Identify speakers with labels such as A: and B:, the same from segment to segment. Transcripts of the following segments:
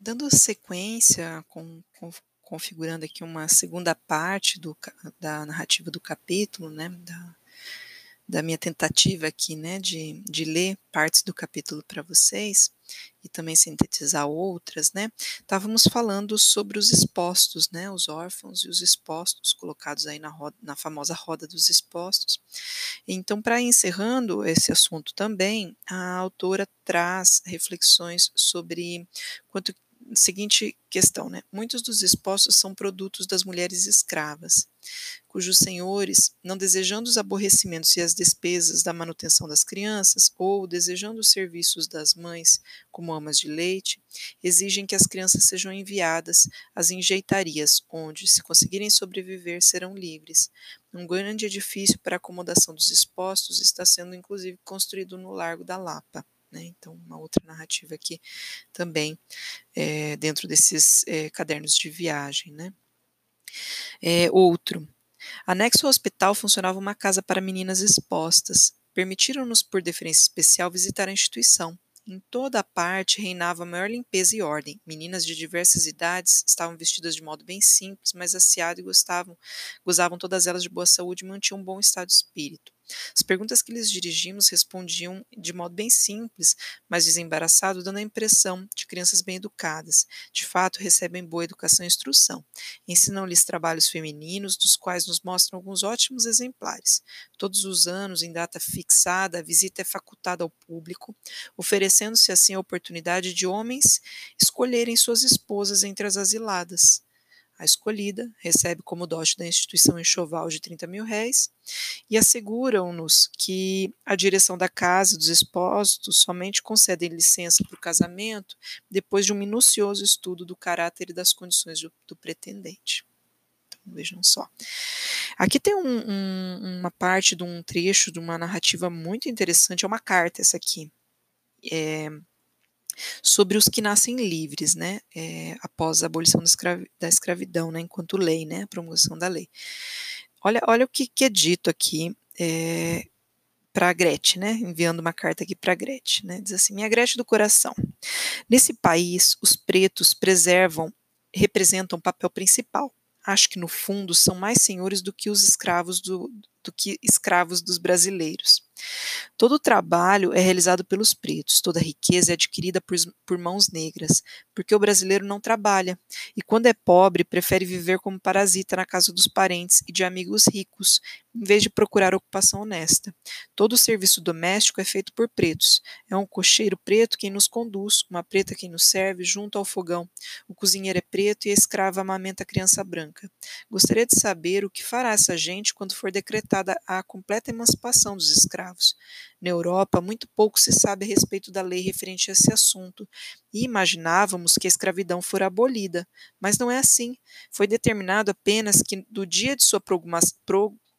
A: dando sequência, com, com, configurando aqui uma segunda parte do, da narrativa do capítulo, né, da, da minha tentativa aqui, né, de, de ler partes do capítulo para vocês e também sintetizar outras, né, estávamos falando sobre os expostos, né, os órfãos e os expostos colocados aí na, roda, na famosa roda dos expostos. Então, para encerrando esse assunto também, a autora traz reflexões sobre quanto seguinte questão, né? Muitos dos expostos são produtos das mulheres escravas, cujos senhores, não desejando os aborrecimentos e as despesas da manutenção das crianças, ou desejando os serviços das mães como amas de leite, exigem que as crianças sejam enviadas às enjeitarias, onde, se conseguirem sobreviver, serão livres. Um grande edifício para acomodação dos expostos está sendo inclusive construído no Largo da Lapa. Né? Então, uma outra narrativa aqui também é, dentro desses é, cadernos de viagem. Né? É, outro. Anexo ao hospital funcionava uma casa para meninas expostas. Permitiram-nos, por deferência especial, visitar a instituição. Em toda a parte reinava maior limpeza e ordem. Meninas de diversas idades estavam vestidas de modo bem simples, mas aciado e gostavam, gozavam todas elas de boa saúde e mantinham um bom estado de espírito. As perguntas que lhes dirigimos respondiam de modo bem simples, mas desembaraçado, dando a impressão de crianças bem educadas. De fato, recebem boa educação e instrução. Ensinam-lhes trabalhos femininos, dos quais nos mostram alguns ótimos exemplares. Todos os anos, em data fixada, a visita é facultada ao público, oferecendo-se assim a oportunidade de homens escolherem suas esposas entre as asiladas. A escolhida recebe como dote da instituição enxoval de 30 mil réis e asseguram-nos que a direção da casa dos expostos somente concede licença para o casamento depois de um minucioso estudo do caráter e das condições do, do pretendente. Então, vejam só. Aqui tem um, um, uma parte de um trecho de uma narrativa muito interessante, é uma carta essa aqui. É, sobre os que nascem livres, né, é, após a abolição da, escravi da escravidão, né, enquanto lei, né, a promulgação da lei. Olha, olha o que, que é dito aqui é, para Gretchen, né, enviando uma carta aqui para Gretchen, né, diz assim: minha Gretchen do coração, nesse país os pretos preservam, representam o papel principal. Acho que no fundo são mais senhores do que os escravos do, do que escravos dos brasileiros. Todo o trabalho é realizado pelos pretos, toda riqueza é adquirida por, por, mãos negras, porque o brasileiro não trabalha e, quando é pobre, prefere viver como parasita na casa dos parentes e de amigos ricos, em vez de procurar ocupação honesta. Todo o serviço doméstico é feito por pretos. É um cocheiro preto quem nos conduz, uma preta quem nos serve, junto ao fogão. O cozinheiro é preto e a escrava amamenta a criança branca. Gostaria de saber o que fará essa gente quando for decretada a completa emancipação dos escravos. Na Europa, muito pouco se sabe a respeito da lei referente a esse assunto, e imaginávamos que a escravidão fora abolida, mas não é assim. Foi determinado apenas que, do dia de sua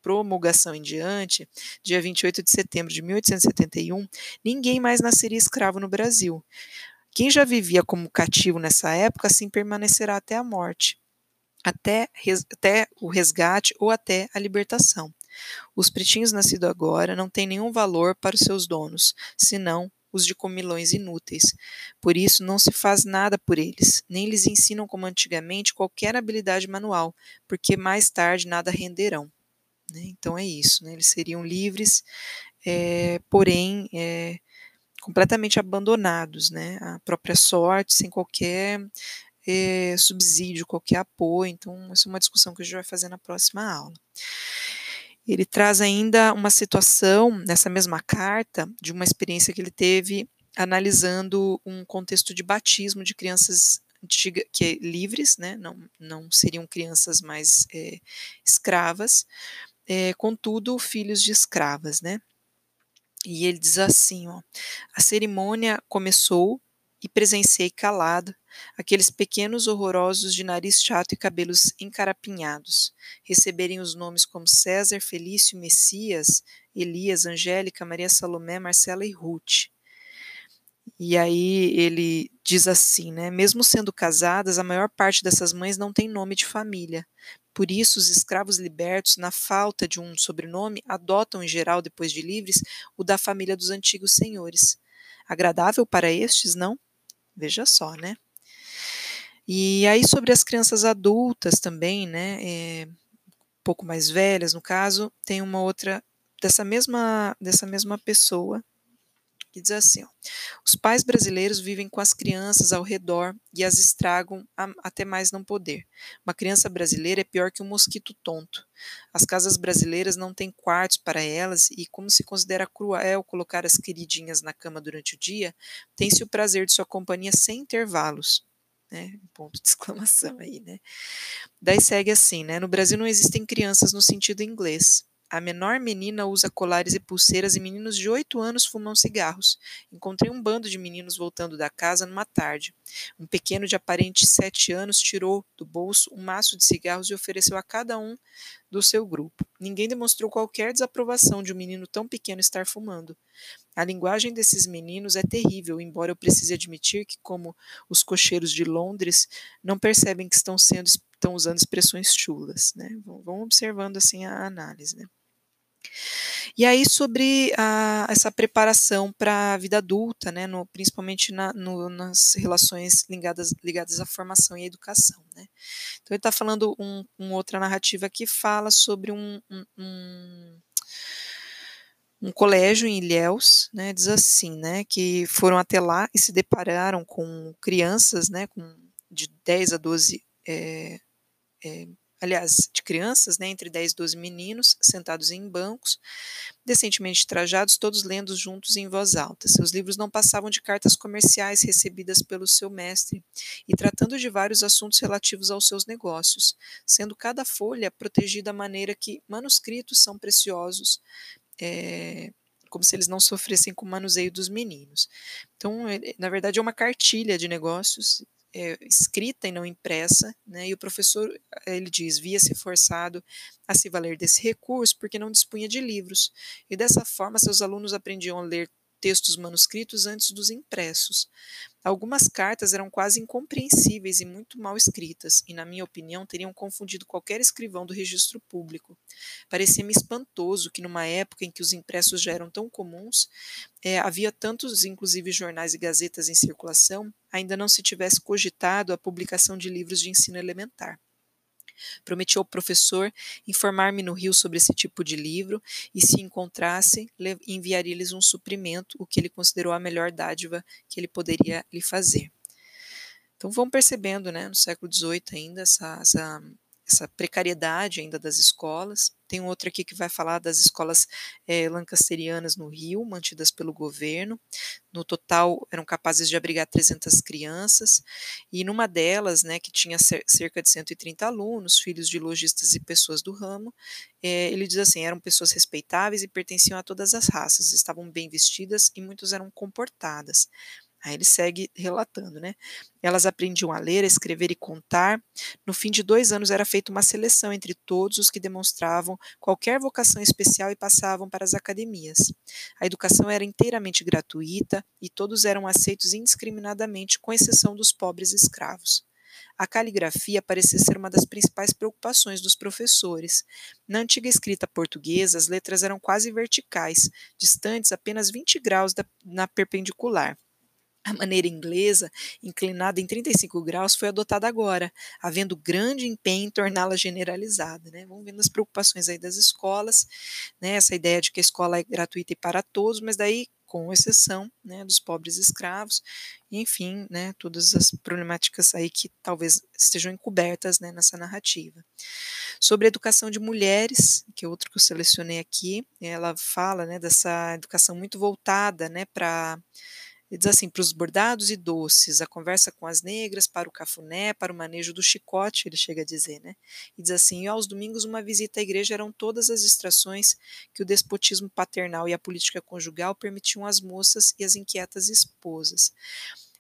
A: promulgação em diante, dia 28 de setembro de 1871, ninguém mais nasceria escravo no Brasil. Quem já vivia como cativo nessa época, assim permanecerá até a morte, até, até o resgate ou até a libertação. Os pretinhos nascidos agora não têm nenhum valor para os seus donos, senão os de comilões inúteis. Por isso, não se faz nada por eles, nem lhes ensinam como antigamente qualquer habilidade manual, porque mais tarde nada renderão. Né? Então é isso, né? eles seriam livres, é, porém é, completamente abandonados, né? à própria sorte, sem qualquer é, subsídio, qualquer apoio. Então, essa é uma discussão que a gente vai fazer na próxima aula. Ele traz ainda uma situação nessa mesma carta de uma experiência que ele teve analisando um contexto de batismo de crianças antiga, que é livres, né, não, não seriam crianças mais é, escravas, é, contudo filhos de escravas, né? E ele diz assim, ó, a cerimônia começou e presenciei calado aqueles pequenos horrorosos de nariz chato e cabelos encarapinhados, receberem os nomes como César, Felício, Messias, Elias, Angélica, Maria Salomé, Marcela e Ruth. E aí ele diz assim, né? Mesmo sendo casadas, a maior parte dessas mães não tem nome de família. Por isso, os escravos libertos, na falta de um sobrenome, adotam em geral, depois de livres, o da família dos antigos senhores. Agradável para estes, não? Veja só, né? E aí sobre as crianças adultas também, né, é, um pouco mais velhas no caso, tem uma outra dessa mesma dessa mesma pessoa que diz assim: ó, os pais brasileiros vivem com as crianças ao redor e as estragam a, até mais não poder. Uma criança brasileira é pior que um mosquito tonto. As casas brasileiras não têm quartos para elas e, como se considera cruel colocar as queridinhas na cama durante o dia, tem-se o prazer de sua companhia sem intervalos. Né? Ponto de exclamação aí, né? Daí segue assim, né? No Brasil não existem crianças no sentido inglês. A menor menina usa colares e pulseiras e meninos de oito anos fumam cigarros. Encontrei um bando de meninos voltando da casa numa tarde. Um pequeno de aparente sete anos tirou do bolso um maço de cigarros e ofereceu a cada um do seu grupo. Ninguém demonstrou qualquer desaprovação de um menino tão pequeno estar fumando. A linguagem desses meninos é terrível, embora eu precise admitir que, como os cocheiros de Londres, não percebem que estão sendo estão usando expressões chulas, né? Vão observando assim a análise, né? E aí sobre a, essa preparação para a vida adulta, né, no, principalmente na, no, nas relações ligadas, ligadas à formação e à educação. Né. Então ele está falando um, um, outra narrativa que fala sobre um, um, um um colégio em Ilhéus, né, diz assim, né, que foram até lá e se depararam com crianças, né, com de 10 a 12 é, é, aliás, de crianças, né, entre 10 e 12 meninos, sentados em bancos, decentemente trajados, todos lendo juntos em voz alta. Seus livros não passavam de cartas comerciais recebidas pelo seu mestre, e tratando de vários assuntos relativos aos seus negócios, sendo cada folha protegida à maneira que manuscritos são preciosos, é, como se eles não sofressem com o manuseio dos meninos. Então, na verdade, é uma cartilha de negócios é, escrita e não impressa, né, e o professor, ele diz, via-se forçado a se valer desse recurso porque não dispunha de livros, e dessa forma seus alunos aprendiam a ler textos manuscritos antes dos impressos. Algumas cartas eram quase incompreensíveis e muito mal escritas, e, na minha opinião, teriam confundido qualquer escrivão do registro público. Parecia-me espantoso que, numa época em que os impressos já eram tão comuns, é, havia tantos, inclusive, jornais e gazetas em circulação, ainda não se tivesse cogitado a publicação de livros de ensino elementar. Prometi ao professor informar-me no Rio sobre esse tipo de livro e, se encontrasse, enviaria-lhes um suprimento, o que ele considerou a melhor dádiva que ele poderia lhe fazer. Então vamos percebendo, né, no século XVIII ainda essa, essa essa precariedade ainda das escolas. Tem outra aqui que vai falar das escolas é, lancasterianas no Rio, mantidas pelo governo. No total, eram capazes de abrigar 300 crianças, e numa delas, né, que tinha cerca de 130 alunos, filhos de lojistas e pessoas do ramo, é, ele diz assim: eram pessoas respeitáveis e pertenciam a todas as raças, estavam bem vestidas e muitos eram comportadas. Aí ele segue relatando, né? Elas aprendiam a ler, a escrever e contar. No fim de dois anos era feita uma seleção entre todos os que demonstravam qualquer vocação especial e passavam para as academias. A educação era inteiramente gratuita e todos eram aceitos indiscriminadamente, com exceção dos pobres escravos. A caligrafia parecia ser uma das principais preocupações dos professores. Na antiga escrita portuguesa, as letras eram quase verticais, distantes apenas 20 graus da, na perpendicular. A maneira inglesa, inclinada em 35 graus, foi adotada agora, havendo grande empenho em torná-la generalizada. Né? Vamos vendo as preocupações aí das escolas, né? essa ideia de que a escola é gratuita e para todos, mas daí com exceção né, dos pobres escravos, enfim, né, todas as problemáticas aí que talvez estejam encobertas né, nessa narrativa. Sobre a educação de mulheres, que é outro que eu selecionei aqui, ela fala né, dessa educação muito voltada né, para ele diz assim: para os bordados e doces, a conversa com as negras, para o cafuné, para o manejo do chicote, ele chega a dizer, né? E diz assim: e aos domingos, uma visita à igreja eram todas as distrações que o despotismo paternal e a política conjugal permitiam às moças e às inquietas esposas.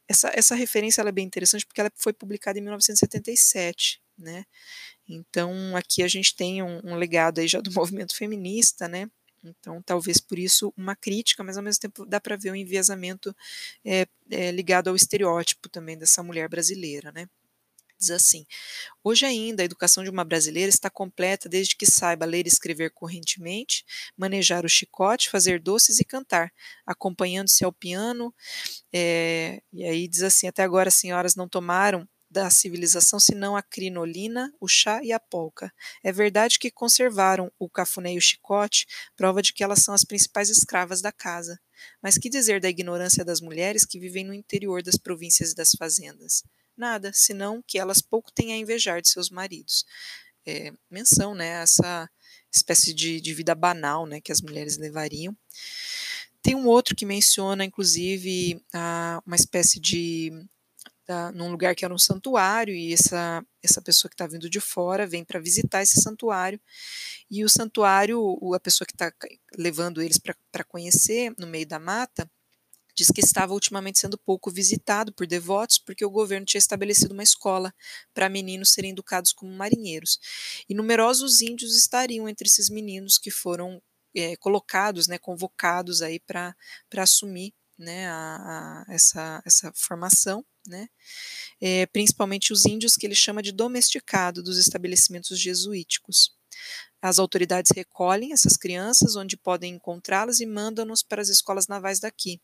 A: Essa, essa referência é bem interessante porque ela foi publicada em 1977, né? Então, aqui a gente tem um, um legado aí já do movimento feminista, né? Então, talvez por isso uma crítica, mas ao mesmo tempo dá para ver um enviesamento é, é, ligado ao estereótipo também dessa mulher brasileira, né? Diz assim: Hoje ainda a educação de uma brasileira está completa desde que saiba ler e escrever correntemente, manejar o chicote, fazer doces e cantar, acompanhando-se ao piano. É, e aí diz assim: até agora as senhoras não tomaram da civilização senão a crinolina, o chá e a polca. É verdade que conservaram o cafuné e o chicote, prova de que elas são as principais escravas da casa. Mas que dizer da ignorância das mulheres que vivem no interior das províncias e das fazendas? Nada, senão que elas pouco têm a invejar de seus maridos. É, menção, né, essa espécie de, de vida banal, né, que as mulheres levariam. Tem um outro que menciona, inclusive, a, uma espécie de da, num lugar que era um santuário, e essa, essa pessoa que está vindo de fora vem para visitar esse santuário, e o santuário, a pessoa que está levando eles para conhecer no meio da mata, diz que estava ultimamente sendo pouco visitado por devotos, porque o governo tinha estabelecido uma escola para meninos serem educados como marinheiros. E numerosos índios estariam entre esses meninos que foram é, colocados, né, convocados aí para assumir né, a, a, essa, essa formação, né, é, principalmente os índios que ele chama de domesticado dos estabelecimentos jesuíticos. As autoridades recolhem essas crianças onde podem encontrá-las e mandam-nos para as escolas navais daqui.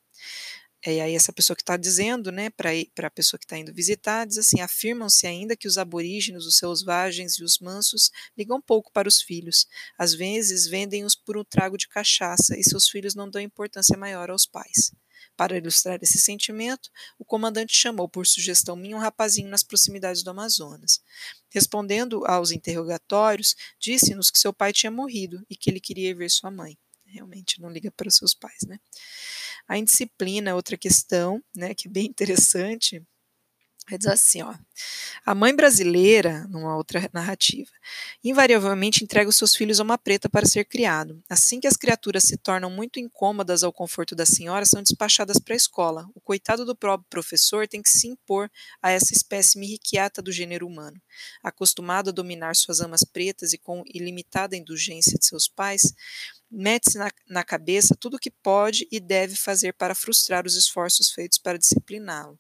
A: E aí essa pessoa que está dizendo, né, para a pessoa que está indo visitar, diz assim, afirmam-se ainda que os aborígenes, os selvagens e os mansos ligam pouco para os filhos. Às vezes vendem-os por um trago de cachaça e seus filhos não dão importância maior aos pais. Para ilustrar esse sentimento, o comandante chamou por sugestão minha um rapazinho nas proximidades do Amazonas. Respondendo aos interrogatórios, disse-nos que seu pai tinha morrido e que ele queria ver sua mãe. Realmente não liga para os seus pais, né? A indisciplina é outra questão, né, que é bem interessante, Diz assim, ó. A mãe brasileira, numa outra narrativa, invariavelmente entrega os seus filhos a uma preta para ser criado. Assim que as criaturas se tornam muito incômodas ao conforto da senhora, são despachadas para a escola. O coitado do próprio professor tem que se impor a essa espécie irrequieta do gênero humano. Acostumado a dominar suas amas pretas e com ilimitada indulgência de seus pais, mete-se na, na cabeça tudo o que pode e deve fazer para frustrar os esforços feitos para discipliná-lo.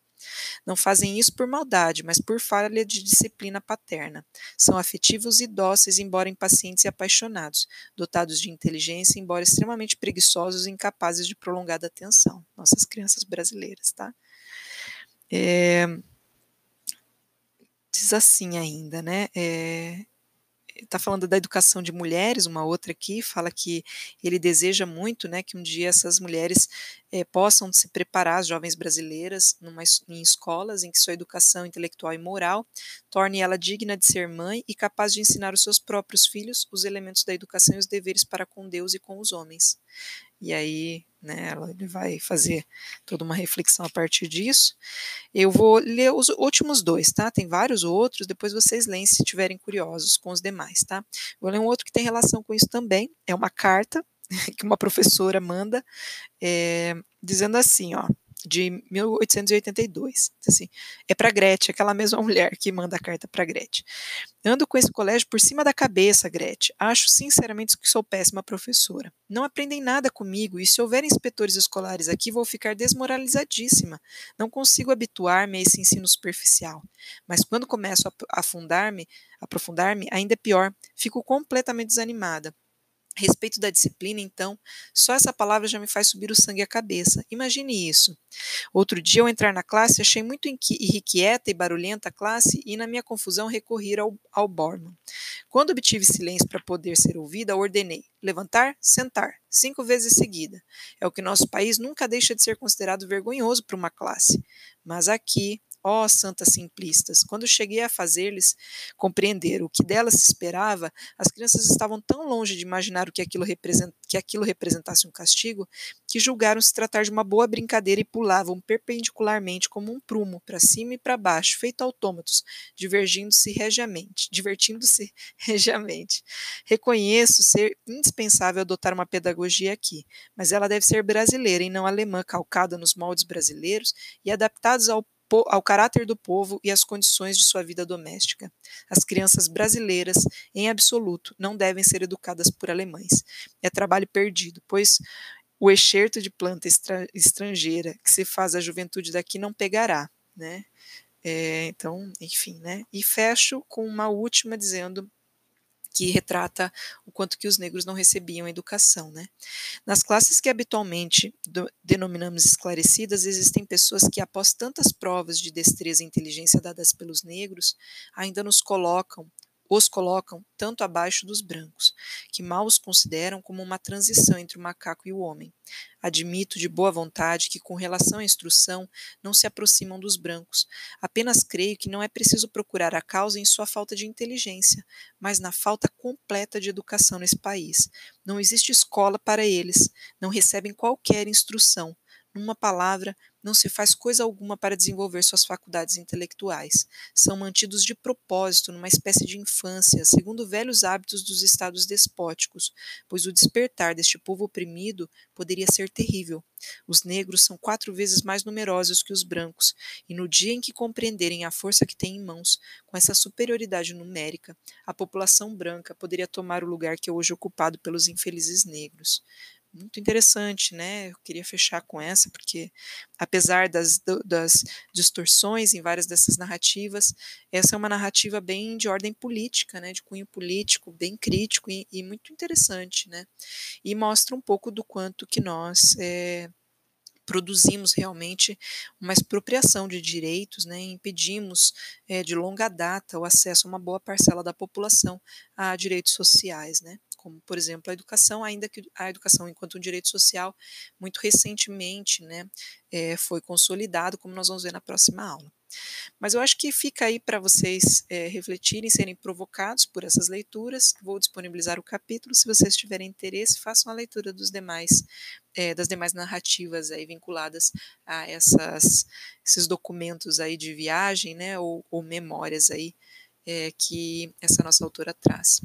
A: Não fazem isso por maldade, mas por falha de disciplina paterna. São afetivos e dóceis, embora impacientes e apaixonados, dotados de inteligência, embora extremamente preguiçosos e incapazes de prolongada atenção. Nossas crianças brasileiras, tá? É, diz assim ainda, né? É, está falando da educação de mulheres, uma outra aqui fala que ele deseja muito, né, que um dia essas mulheres é, possam se preparar, as jovens brasileiras, numa, em escolas em que sua educação intelectual e moral torne ela digna de ser mãe e capaz de ensinar os seus próprios filhos os elementos da educação e os deveres para com Deus e com os homens. E aí, né, ele vai fazer toda uma reflexão a partir disso. Eu vou ler os últimos dois, tá? Tem vários outros, depois vocês leem se estiverem curiosos com os demais, tá? Vou ler um outro que tem relação com isso também. É uma carta que uma professora manda, é, dizendo assim, ó de 1882. Assim, é para Gretchen, aquela mesma mulher que manda a carta para Gretchen. Ando com esse colégio por cima da cabeça, Gretchen. Acho sinceramente que sou péssima professora. Não aprendem nada comigo e se houver inspetores escolares aqui, vou ficar desmoralizadíssima. Não consigo habituar-me a esse ensino superficial. Mas quando começo a afundar-me, aprofundar-me, ainda é pior. Fico completamente desanimada respeito da disciplina, então, só essa palavra já me faz subir o sangue à cabeça. Imagine isso. Outro dia, ao entrar na classe, achei muito irrequieta e barulhenta a classe e, na minha confusão, recorri ao, ao Borman. Quando obtive silêncio para poder ser ouvida, ordenei levantar, sentar, cinco vezes seguida. É o que nosso país nunca deixa de ser considerado vergonhoso para uma classe. Mas aqui, Ó oh, santas simplistas, quando cheguei a fazer-lhes compreender o que delas se esperava, as crianças estavam tão longe de imaginar o que aquilo, que aquilo representasse um castigo, que julgaram se tratar de uma boa brincadeira e pulavam perpendicularmente como um prumo, para cima e para baixo, feito autômatos, divergindo-se regiamente, divertindo-se regiamente. Reconheço ser indispensável adotar uma pedagogia aqui, mas ela deve ser brasileira e não alemã, calcada nos moldes brasileiros e adaptados ao ao caráter do povo e às condições de sua vida doméstica. As crianças brasileiras, em absoluto, não devem ser educadas por alemães. É trabalho perdido, pois o excerto de planta estrangeira que se faz à juventude daqui não pegará, né? É, então, enfim, né? E fecho com uma última dizendo que retrata o quanto que os negros não recebiam educação, né? Nas classes que habitualmente do, denominamos esclarecidas, existem pessoas que, após tantas provas de destreza e inteligência dadas pelos negros, ainda nos colocam os colocam tanto abaixo dos brancos, que mal os consideram como uma transição entre o macaco e o homem. Admito de boa vontade que, com relação à instrução, não se aproximam dos brancos. Apenas creio que não é preciso procurar a causa em sua falta de inteligência, mas na falta completa de educação nesse país. Não existe escola para eles, não recebem qualquer instrução. Numa palavra, não se faz coisa alguma para desenvolver suas faculdades intelectuais. São mantidos de propósito numa espécie de infância, segundo velhos hábitos dos estados despóticos, pois o despertar deste povo oprimido poderia ser terrível. Os negros são quatro vezes mais numerosos que os brancos, e no dia em que compreenderem a força que têm em mãos, com essa superioridade numérica, a população branca poderia tomar o lugar que é hoje ocupado pelos infelizes negros muito interessante, né? Eu queria fechar com essa, porque apesar das, das distorções em várias dessas narrativas, essa é uma narrativa bem de ordem política, né? De cunho político, bem crítico e, e muito interessante, né? E mostra um pouco do quanto que nós é, produzimos realmente uma expropriação de direitos, né, impedimos é, de longa data o acesso a uma boa parcela da população a direitos sociais, né como por exemplo a educação, ainda que a educação enquanto um direito social muito recentemente né, é, foi consolidado, como nós vamos ver na próxima aula. Mas eu acho que fica aí para vocês é, refletirem, serem provocados por essas leituras. Vou disponibilizar o capítulo. Se vocês tiverem interesse, façam a leitura dos demais, é, das demais narrativas aí vinculadas a essas, esses documentos aí de viagem, né, ou, ou memórias aí é, que essa nossa autora traz.